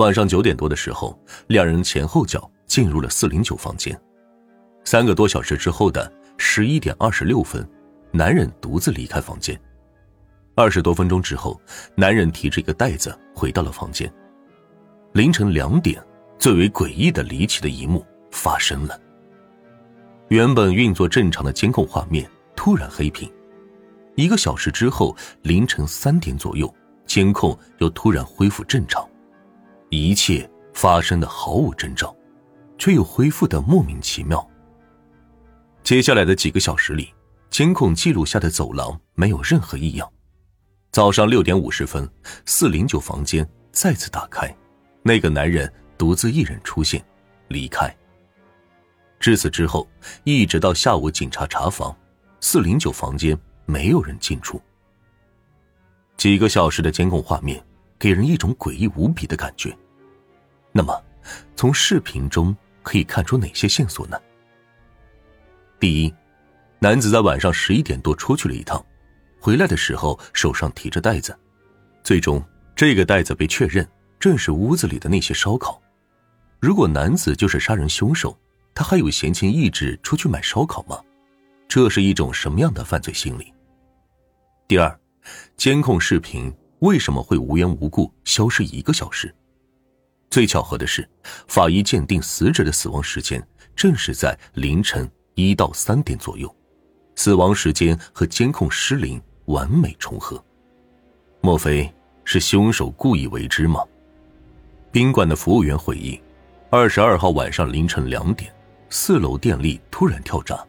晚上九点多的时候，两人前后脚进入了四零九房间。三个多小时之后的十一点二十六分，男人独自离开房间。二十多分钟之后，男人提着一个袋子回到了房间。凌晨两点，最为诡异的离奇的一幕发生了。原本运作正常的监控画面突然黑屏，一个小时之后，凌晨三点左右，监控又突然恢复正常，一切发生的毫无征兆，却又恢复的莫名其妙。接下来的几个小时里，监控记录下的走廊没有任何异样。早上六点五十分，四零九房间再次打开，那个男人独自一人出现，离开。至此之后，一直到下午警察查房，四零九房间没有人进出。几个小时的监控画面给人一种诡异无比的感觉。那么，从视频中可以看出哪些线索呢？第一，男子在晚上十一点多出去了一趟，回来的时候手上提着袋子，最终这个袋子被确认正是屋子里的那些烧烤。如果男子就是杀人凶手，他还有闲情逸致出去买烧烤吗？这是一种什么样的犯罪心理？第二，监控视频为什么会无缘无故消失一个小时？最巧合的是，法医鉴定死者的死亡时间正是在凌晨。一到三点左右，死亡时间和监控失灵完美重合，莫非是凶手故意为之吗？宾馆的服务员回忆，二十二号晚上凌晨两点，四楼电力突然跳闸，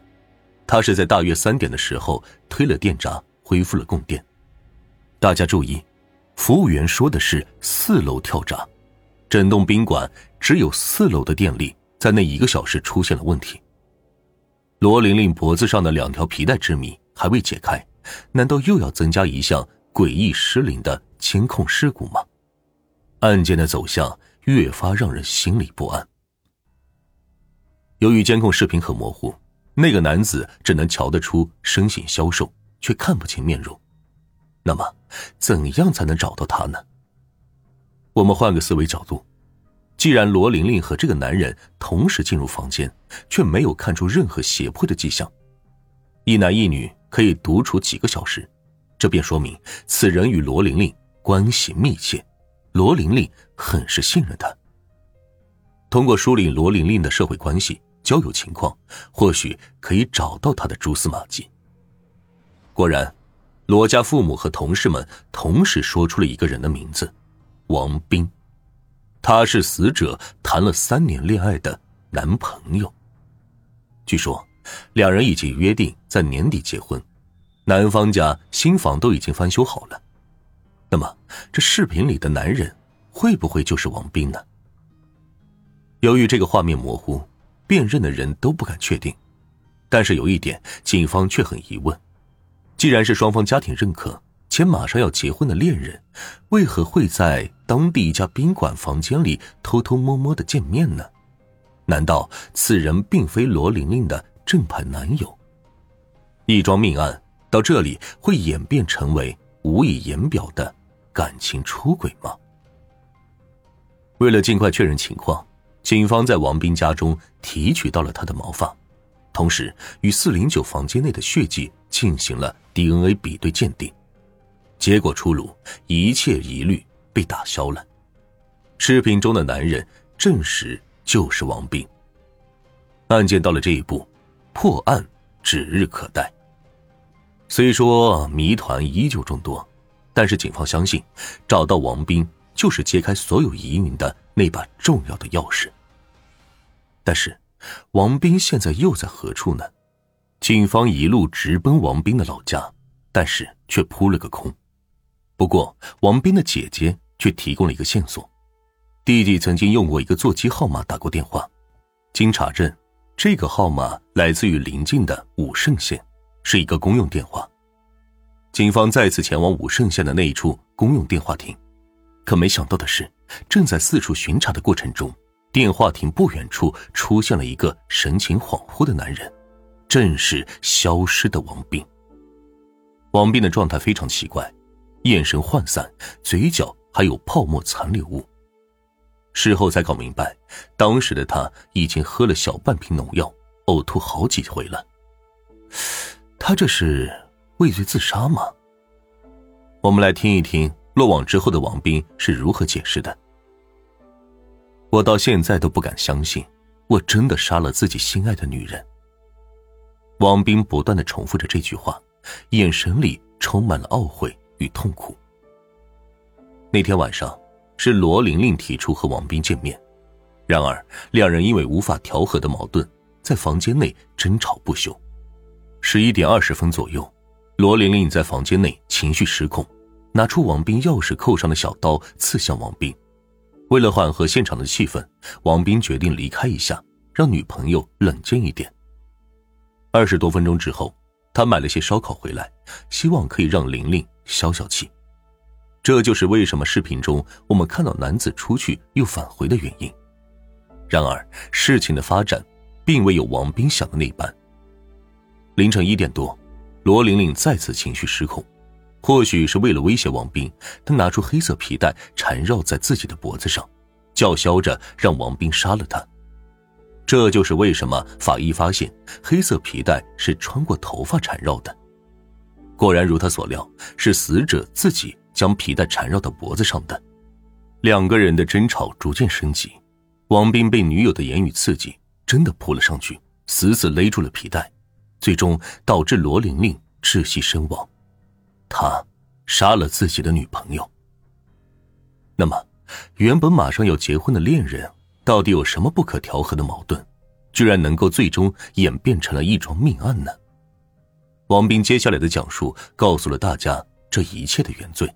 他是在大约三点的时候推了电闸，恢复了供电。大家注意，服务员说的是四楼跳闸，整栋宾馆只有四楼的电力在那一个小时出现了问题。罗玲玲脖子上的两条皮带之谜还未解开，难道又要增加一项诡异失灵的监控事故吗？案件的走向越发让人心里不安。由于监控视频很模糊，那个男子只能瞧得出身形消瘦，却看不清面容。那么，怎样才能找到他呢？我们换个思维角度。既然罗玲玲和这个男人同时进入房间，却没有看出任何胁迫的迹象，一男一女可以独处几个小时，这便说明此人与罗玲玲关系密切，罗玲玲很是信任他。通过梳理罗玲玲的社会关系、交友情况，或许可以找到她的蛛丝马迹。果然，罗家父母和同事们同时说出了一个人的名字：王斌。他是死者谈了三年恋爱的男朋友。据说，两人已经约定在年底结婚，男方家新房都已经翻修好了。那么，这视频里的男人会不会就是王斌呢？由于这个画面模糊，辨认的人都不敢确定。但是有一点，警方却很疑问：既然是双方家庭认可。且马上要结婚的恋人，为何会在当地一家宾馆房间里偷偷摸摸的见面呢？难道此人并非罗玲玲的正牌男友？一桩命案到这里会演变成为无以言表的感情出轨吗？为了尽快确认情况，警方在王斌家中提取到了他的毛发，同时与四零九房间内的血迹进行了 DNA 比对鉴定。结果出炉，一切疑虑被打消了。视频中的男人证实就是王斌。案件到了这一步，破案指日可待。虽说谜团依旧众多，但是警方相信，找到王斌就是揭开所有疑云的那把重要的钥匙。但是，王斌现在又在何处呢？警方一路直奔王斌的老家，但是却扑了个空。不过，王斌的姐姐却提供了一个线索：弟弟曾经用过一个座机号码打过电话。经查证，这个号码来自于邻近的武胜县，是一个公用电话。警方再次前往武胜县的那一处公用电话亭，可没想到的是，正在四处巡查的过程中，电话亭不远处出现了一个神情恍惚的男人，正是消失的王斌。王斌的状态非常奇怪。眼神涣散，嘴角还有泡沫残留物。事后才搞明白，当时的他已经喝了小半瓶农药，呕吐好几回了。他这是畏罪自杀吗？我们来听一听落网之后的王斌是如何解释的。我到现在都不敢相信，我真的杀了自己心爱的女人。王斌不断的重复着这句话，眼神里充满了懊悔与痛苦。那天晚上。是罗玲玲提出和王斌见面，然而两人因为无法调和的矛盾，在房间内争吵不休。十一点二十分左右，罗玲玲在房间内情绪失控，拿出王斌钥匙扣上的小刀刺向王斌。为了缓和现场的气氛，王斌决定离开一下，让女朋友冷静一点。二十多分钟之后，他买了些烧烤回来，希望可以让玲玲消消气。这就是为什么视频中我们看到男子出去又返回的原因。然而，事情的发展并未有王斌想的那般。凌晨一点多，罗玲玲再次情绪失控，或许是为了威胁王斌，她拿出黑色皮带缠绕在自己的脖子上，叫嚣着让王斌杀了她。这就是为什么法医发现黑色皮带是穿过头发缠绕的。果然如他所料，是死者自己。将皮带缠绕到脖子上的，两个人的争吵逐渐升级。王斌被女友的言语刺激，真的扑了上去，死死勒住了皮带，最终导致罗玲玲窒息身亡。他杀了自己的女朋友。那么，原本马上要结婚的恋人，到底有什么不可调和的矛盾，居然能够最终演变成了一桩命案呢？王斌接下来的讲述告诉了大家这一切的原罪。